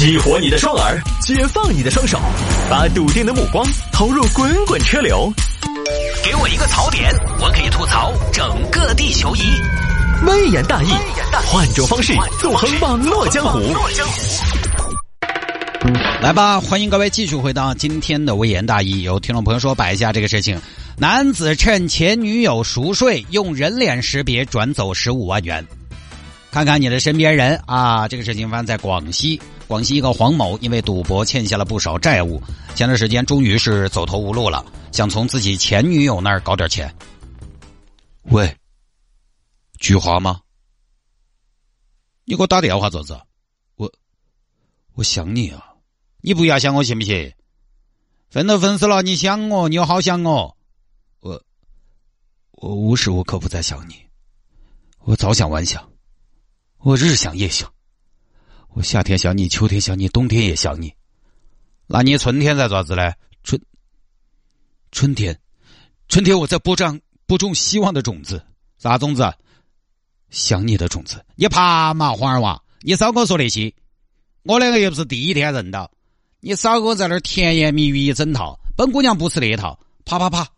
激活你的双耳，解放你的双手，把笃定的目光投入滚滚车流。给我一个槽点，我可以吐槽整个地球仪。微言大义，换种方式纵横网络江湖。来吧，欢迎各位继续回到今天的微言大义。有听众朋友说摆一下这个事情：男子趁前女友熟睡，用人脸识别转走十五万元。看看你的身边人啊，这个事情发生在广西。广西一个黄某因为赌博欠下了不少债务，前段时间终于是走投无路了，想从自己前女友那儿搞点钱。喂，菊花吗？你给我打电话做子？我我想你啊！你不要想我行不行？分都分手了，你想我，你又好想我。我我无时无刻不在想你，我早想晚想，我日想夜想。我夏天想你，秋天想你，冬天也想你。那你春天在做啥子呢？春春天，春天我在播种播种希望的种子。啥种子？想你的种子。你爬嘛，黄儿娃，你少跟我说那些。我两个又不是第一天认到，你少给我在那儿甜言蜜语一整套。本姑娘不吃那一套。啪啪啪！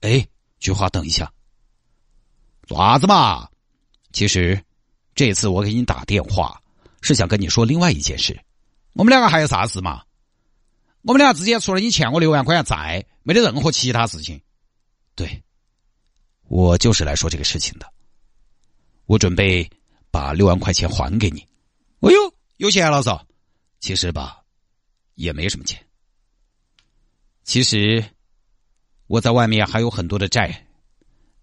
哎，菊花，等一下。做啥子嘛？其实这次我给你打电话。是想跟你说另外一件事，我们两个还有啥事嘛？我们俩之间除了你欠我六万块钱债，没得任何其他事情。对，我就是来说这个事情的。我准备把六万块钱还给你。哎呦，有钱了嗦！其实吧，也没什么钱。其实我在外面还有很多的债，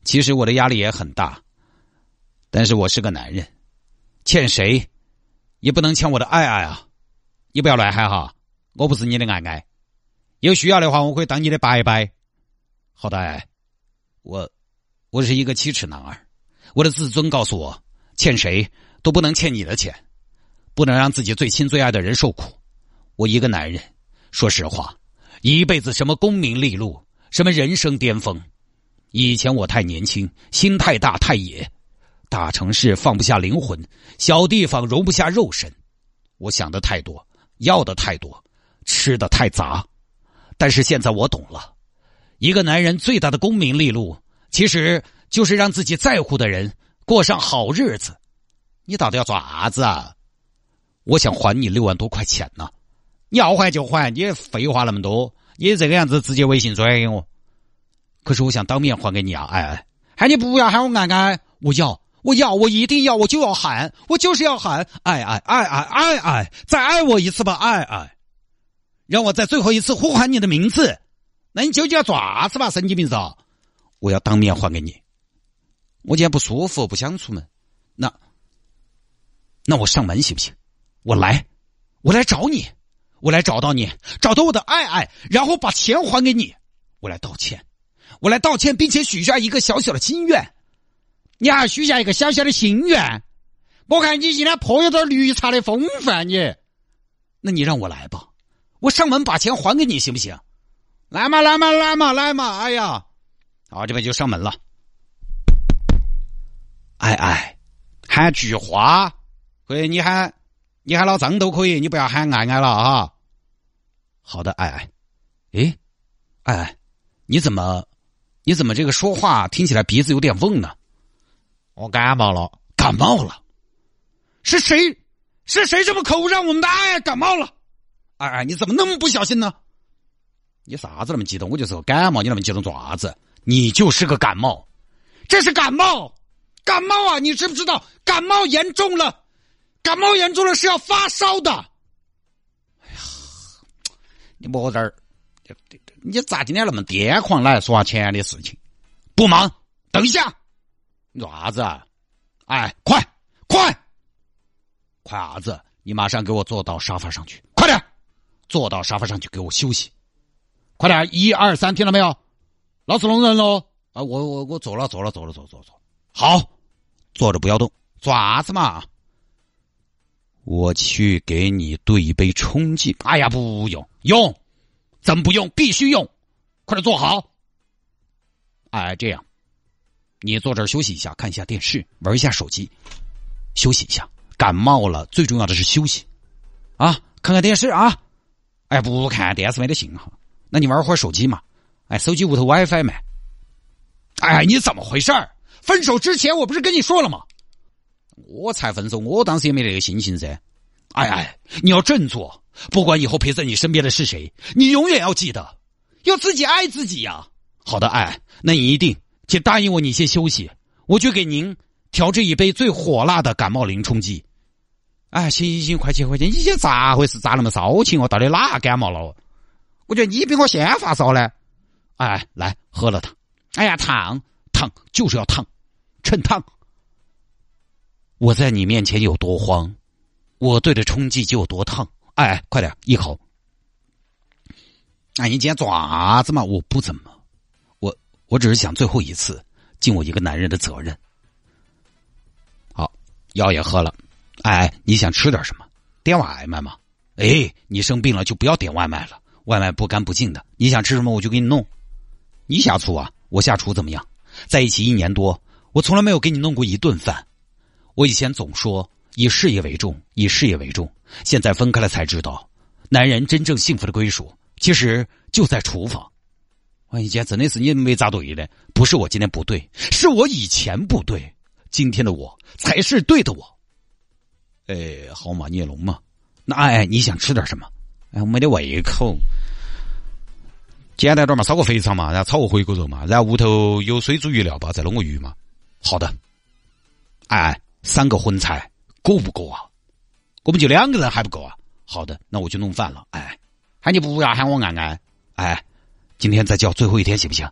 其实我的压力也很大。但是我是个男人，欠谁？也不能欠我的爱爱啊！你不要乱喊哈，我不是你的爱爱。有需要的话，我可以当你的白白。好的，我我是一个七尺男儿，我的自尊告诉我，欠谁都不能欠你的钱，不能让自己最亲最爱的人受苦。我一个男人，说实话，一辈子什么功名利禄，什么人生巅峰，以前我太年轻，心太大，太野。大城市放不下灵魂，小地方容不下肉身。我想的太多，要的太多，吃的太杂。但是现在我懂了，一个男人最大的功名利禄，其实就是让自己在乎的人过上好日子。你到底要做啥子啊？我想还你六万多块钱呢。你要还就还，你废话那么多，你这个样子直接微信转给我。可是我想当面还给你啊，哎哎，喊你不要喊我安安，我要。我要，我一定要，我就要喊，我就是要喊，爱爱爱爱爱爱，再爱我一次吧，爱爱，让我在最后一次呼喊你的名字。那你究竟要爪子吧，神经病子？我要当面还给你。我今天不舒服，不想出门。那，那我上门行不行？我来，我来找你，我来找到你，找到我的爱爱，然后把钱还给你。我来道歉，我来道歉，并且许下一个小小的心愿。你还许下一个小小的心愿，我看你今天颇有点绿茶的风范，你，那你让我来吧，我上门把钱还给你，行不行？来嘛，来嘛，来嘛，来嘛！哎呀，好，这边就上门了。哎哎，喊菊花，可以，你喊，你喊老张都可以，你不要喊爱爱了啊。好的，爱爱，哎，爱爱，你怎么，你怎么这个说话听起来鼻子有点嗡呢？我感冒了，感冒了，是谁？是谁这么可恶，让我们的爱感冒了？哎哎，你怎么那么不小心呢？你啥子那么激动？我就是个感冒，你那么激动做啥子？你就是个感冒，这是感冒，感冒啊！你知不知道？感冒严重了，感冒严重了是要发烧的。哎呀，你莫这儿，你咋今天那么癫狂来说钱的事情？不忙，等一下。你做啥子？哎，快快快啥子？你马上给我坐到沙发上去，快点坐到沙发上去给我休息，快点！一二三，听到没有？老子弄人喽！啊，我我我走了走了走了走走走，好，坐着不要动，爪子嘛？我去给你兑一杯冲剂。哎呀，不用用，怎么不用？必须用，快点坐好。哎，这样。你坐这儿休息一下，看一下电视，玩一下手机，休息一下。感冒了，最重要的是休息，啊，看看电视啊。哎，不看电视没得信号，那你玩会儿手机嘛？哎，手机屋头 WiFi 嘛。哎，你怎么回事儿？分手之前我不是跟你说了吗？我才分手，我当时也没那个心情噻。哎哎，你要振作，不管以后陪在你身边的是谁，你永远要记得，要自己爱自己呀。好的，哎，那你一定，请答应我，你先休息，我去给您调制一杯最火辣的感冒灵冲剂。哎，行行行，快去快去！你这咋回事？咋那么骚情哦？到底哪感冒了？我觉得你比我先发烧呢。哎，来喝了它。哎呀，烫烫就是要烫，趁烫。我在你面前有多慌，我对着冲剂就有多烫。哎，快点一口。哎，你今天爪子嘛？我不怎么，我只是想最后一次尽我一个男人的责任。好，药也喝了。哎，你想吃点什么？点外卖吗？哎，你生病了就不要点外卖了，外卖不干不净的。你想吃什么我就给你弄。你下厨啊？我下厨怎么样？在一起一年多，我从来没有给你弄过一顿饭。我以前总说以事业为重，以事业为重。现在分开了才知道，男人真正幸福的归属其实就在厨房。我以前真的是你没咋对的，不是我今天不对，是我以前不对，今天的我才是对的我。哎，好嘛，你也聋嘛？那哎，你想吃点什么？哎，我没得胃口。简单点嘛，烧个肥肠嘛，然后炒个回锅肉嘛，然后屋头有水煮鱼料吧，再弄个鱼嘛。好的。哎，三个荤菜够不够啊？我们就两个人还不够啊。好的，那我就弄饭了。哎，喊你不要喊我爱爱。哎，今天再叫最后一天行不行？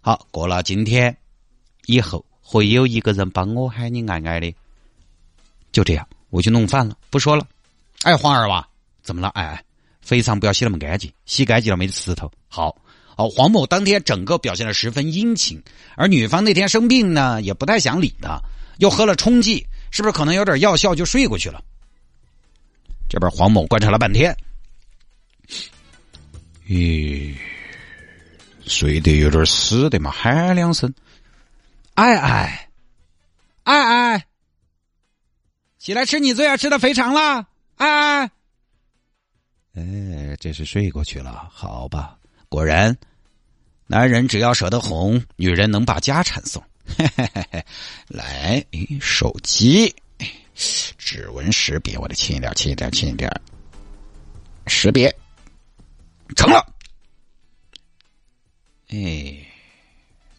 好，过了今天以后会有一个人帮我喊你爱爱的。就这样。我去弄饭了，不说了。哎，黄二娃，怎么了？哎，肥肠不要洗那么干净，洗干净了没得石头。好，好，黄某当天整个表现的十分殷勤，而女方那天生病呢，也不太想理他，又喝了冲剂，是不是可能有点药效就睡过去了？这边黄某观察了半天，咦，睡得有点死的嘛，喊两声，哎哎，哎哎。起来吃你最爱吃的肥肠了，哎，哎，这是睡过去了，好吧？果然，男人只要舍得哄，女人能把家产送。嘿嘿嘿嘿，来，手机，指纹识别，我得轻一点，轻一点，轻一点，识别成了。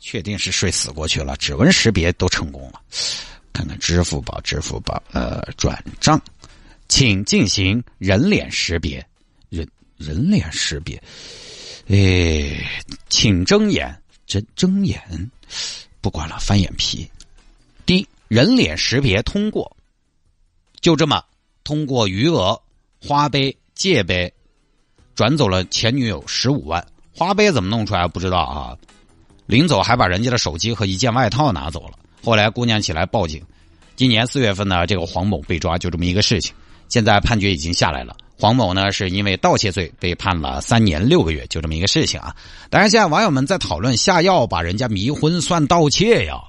确定是睡死过去了，指纹识别都成功了。看看支付宝，支付宝，呃，转账，请进行人脸识别，人人脸识别，哎，请睁眼，睁睁眼，不管了，翻眼皮。第一，人脸识别通过，就这么通过余额花呗借呗转走了前女友十五万，花呗怎么弄出来不知道啊？临走还把人家的手机和一件外套拿走了。后来姑娘起来报警，今年四月份呢，这个黄某被抓，就这么一个事情。现在判决已经下来了，黄某呢是因为盗窃罪被判了三年六个月，就这么一个事情啊。当然，现在网友们在讨论下药把人家迷昏算盗窃呀，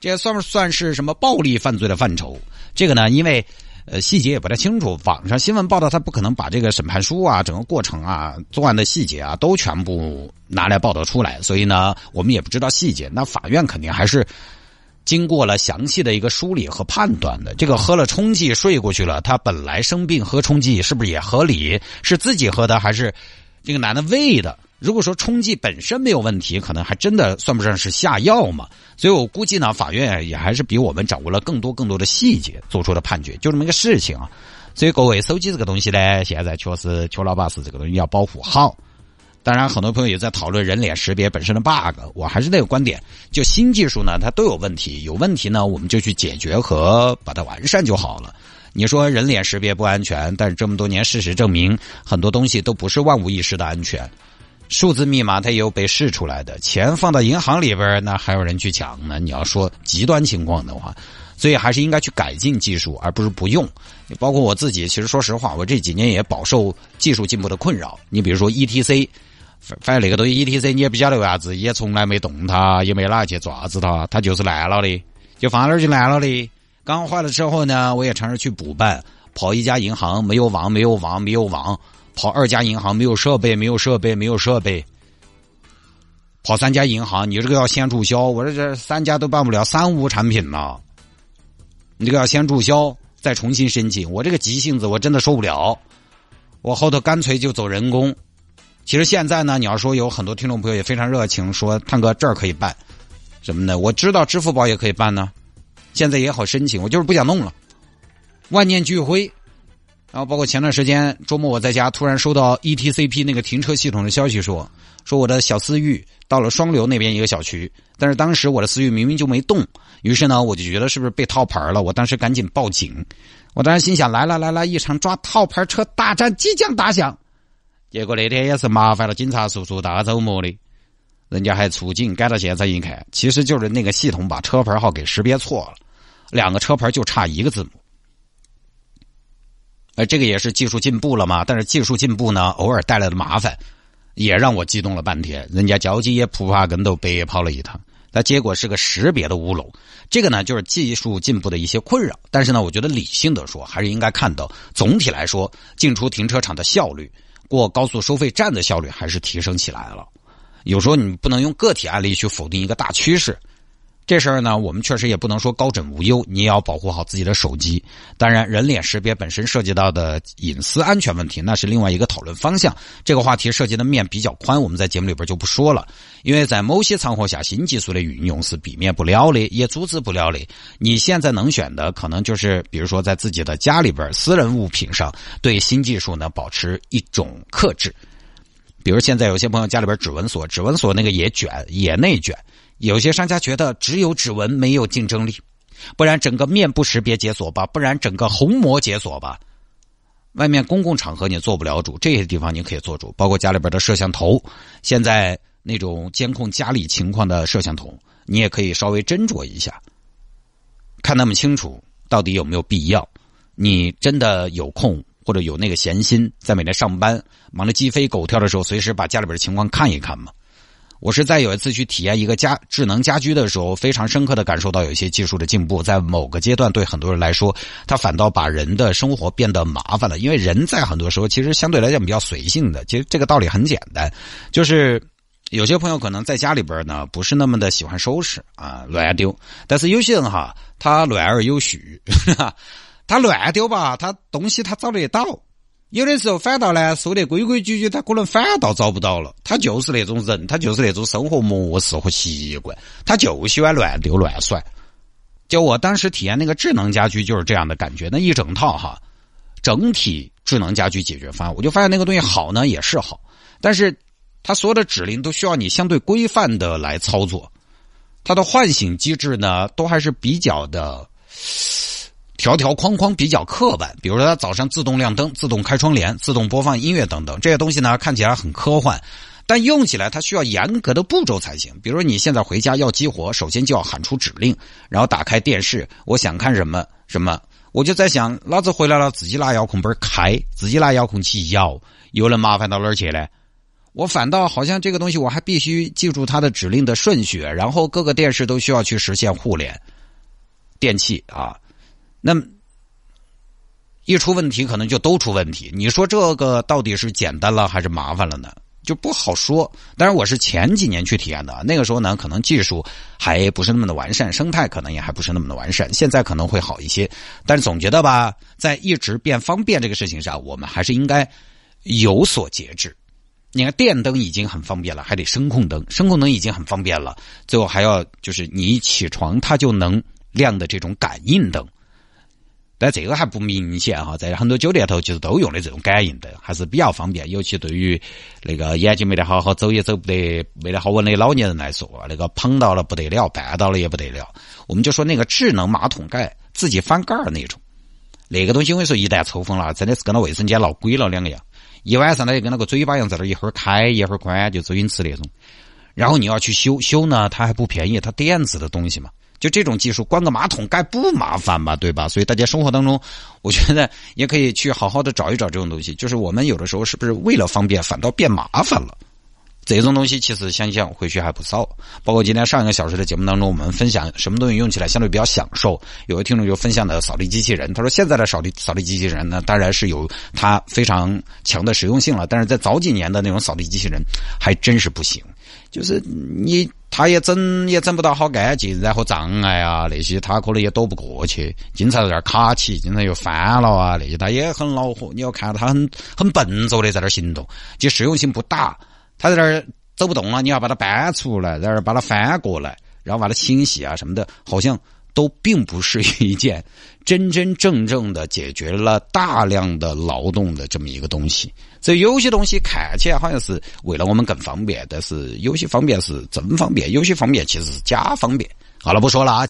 这算不算是什么暴力犯罪的范畴？这个呢，因为呃细节也不太清楚，网上新闻报道他不可能把这个审判书啊、整个过程啊、作案的细节啊都全部拿来报道出来，所以呢，我们也不知道细节。那法院肯定还是。经过了详细的一个梳理和判断的，这个喝了冲剂睡过去了，他本来生病喝冲剂是不是也合理？是自己喝的还是这个男的喂的？如果说冲剂本身没有问题，可能还真的算不上是下药嘛。所以我估计呢，法院也还是比我们掌握了更多更多的细节做出的判决，就这么一个事情啊。所以各位，手机这个东西呢，现在确实邱老板是这个东西要保护好。当然，很多朋友也在讨论人脸识别本身的 bug。我还是那个观点，就新技术呢，它都有问题。有问题呢，我们就去解决和把它完善就好了。你说人脸识别不安全，但是这么多年事实证明，很多东西都不是万无一失的安全。数字密码它也有被试出来的，钱放到银行里边，那还有人去抢呢。你要说极端情况的话，所以还是应该去改进技术，而不是不用。包括我自己，其实说实话，我这几年也饱受技术进步的困扰。你比如说 ETC。反正那个东西 E T C 你也不晓得为啥子，也从来没动它，也没哪去抓子它，它就是烂了的，就放那儿就烂了的。刚坏了之后呢，我也尝试去补办，跑一家银行没有网，没有网，没有网；跑二家银行没有设备，没有设备，没有设备；跑三家银行，你这个要先注销，我这这三家都办不了，三无产品呢。你这个要先注销，再重新申请。我这个急性子我真的受不了，我后头干脆就走人工。其实现在呢，你要说有很多听众朋友也非常热情，说探哥这儿可以办什么呢？我知道支付宝也可以办呢，现在也好申请，我就是不想弄了。万念俱灰，然后包括前段时间周末我在家，突然收到 ETCP 那个停车系统的消息，说说我的小思域到了双流那边一个小区，但是当时我的思域明明就没动。于是呢，我就觉得是不是被套牌了？我当时赶紧报警。我当时心想：来了来了，一场抓套牌车大战即将打响。结果那天也是麻烦了警察叔叔大周末的，人家还出警赶到现场一看，其实就是那个系统把车牌号给识别错了，两个车牌就差一个字母。而这个也是技术进步了嘛？但是技术进步呢，偶尔带来的麻烦，也让我激动了半天。人家交警也扑爬跟头白跑了一趟。那结果是个识别的乌龙，这个呢就是技术进步的一些困扰。但是呢，我觉得理性的说，还是应该看到总体来说，进出停车场的效率，过高速收费站的效率还是提升起来了。有时候你不能用个体案例去否定一个大趋势。这事儿呢，我们确实也不能说高枕无忧，你也要保护好自己的手机。当然，人脸识别本身涉及到的隐私安全问题，那是另外一个讨论方向。这个话题涉及的面比较宽，我们在节目里边就不说了。因为在某些场合下，新技术的运用是避免不了的，也阻止不了的。你现在能选的，可能就是比如说在自己的家里边、私人物品上，对新技术呢保持一种克制。比如现在有些朋友家里边指纹锁，指纹锁那个也卷，也内卷。有些商家觉得只有指纹没有竞争力，不然整个面部识别解锁吧，不然整个虹膜解锁吧。外面公共场合你做不了主，这些地方你可以做主，包括家里边的摄像头。现在那种监控家里情况的摄像头，你也可以稍微斟酌一下，看那么清楚，到底有没有必要？你真的有空或者有那个闲心，在每天上班忙得鸡飞狗跳的时候，随时把家里边的情况看一看吗？我是在有一次去体验一个家智能家居的时候，非常深刻的感受到有一些技术的进步，在某个阶段对很多人来说，它反倒把人的生活变得麻烦了。因为人在很多时候其实相对来讲比较随性的，其实这个道理很简单，就是有些朋友可能在家里边呢不是那么的喜欢收拾啊，乱丢，但是有些人哈，他乱而有序，他乱丢吧，他东西他找得到。有的时候反倒呢，收得规规矩矩，他可能反倒找不到了。他就是那种人，他就是那种生活模式和习惯，他就喜欢乱丢乱甩。就我当时体验那个智能家居就是这样的感觉，那一整套哈，整体智能家居解决方案，我就发现那个东西好呢也是好，但是它所有的指令都需要你相对规范的来操作，它的唤醒机制呢都还是比较的。条条框框比较刻板，比如说它早上自动亮灯、自动开窗帘、自动播放音乐等等这些东西呢，看起来很科幻，但用起来它需要严格的步骤才行。比如你现在回家要激活，首先就要喊出指令，然后打开电视，我想看什么什么，我就在想，老子回来了，自己拿遥控板开，自己拿遥控器摇，又能麻烦到哪儿去呢？我反倒好像这个东西我还必须记住它的指令的顺序，然后各个电视都需要去实现互联，电器啊。那么一出问题，可能就都出问题。你说这个到底是简单了还是麻烦了呢？就不好说。当然，我是前几年去体验的，那个时候呢，可能技术还不是那么的完善，生态可能也还不是那么的完善。现在可能会好一些，但是总觉得吧，在一直变方便这个事情上，我们还是应该有所节制。你看，电灯已经很方便了，还得声控灯，声控灯已经很方便了，最后还要就是你一起床它就能亮的这种感应灯。但这个还不明显哈，在很多酒店头其实都用的这种感应灯，还是比较方便。尤其对于那个眼睛没得好好走也走不得、没得好稳的老年人来说，那个碰到了不得了，绊到了也不得了。我们就说那个智能马桶盖自己翻盖儿那种，那个东西我跟你说，一旦抽风了，真的是跟那卫生间闹鬼了两个样。一晚上呢，就跟那个嘴巴一样，在那一会儿开一会儿关，就周星驰那种。然后你要去修修呢，它还不便宜，它电子的东西嘛。就这种技术，关个马桶盖不麻烦吧？对吧？所以大家生活当中，我觉得也可以去好好的找一找这种东西。就是我们有的时候是不是为了方便，反倒变麻烦了？这种东西其实想想回去还不少，包括今天上一个小时的节目当中，我们分享什么东西用起来相对比较享受。有位听众就分享的扫地机器人，他说现在的扫地扫地机器人呢，当然是有它非常强的实用性了，但是在早几年的那种扫地机器人还真是不行，就是你它也整也整不到好干净，然后障碍啊那些它可能也躲不过去，经常在那儿卡起，经常又翻了啊那些，它也很恼火。你要看它很很笨拙的在那儿行动，其实用性不大。他在那儿走不动了，你要把它搬出来，在那儿把它翻过来，然后把它清洗啊什么的，好像都并不是一件真真正正的解决了大量的劳动的这么一个东西。所以有些东西看起来好像是为了我们更方便，但是有些方便是真方便，有些方便其实是假方便。好了，不说了啊。